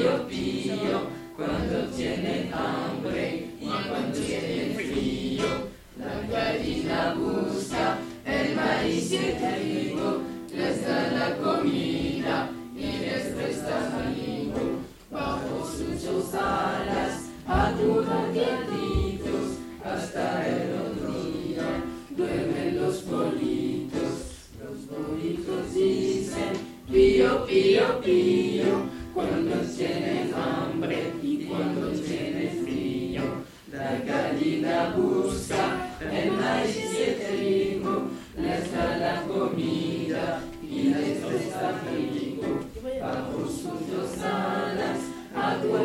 Pío, pío, cuando tiene hambre y cuando tiene frío. La gallina busca el maíz y el trigo, les da la comida y les presta amigo. Bajo sus alas, a adudan pío, pío, cuando tienes hambre y cuando tienes frío. La gallina busca el maíz y el trigo, les da la comida y les presta frío. Bajo sus dos alas, a tu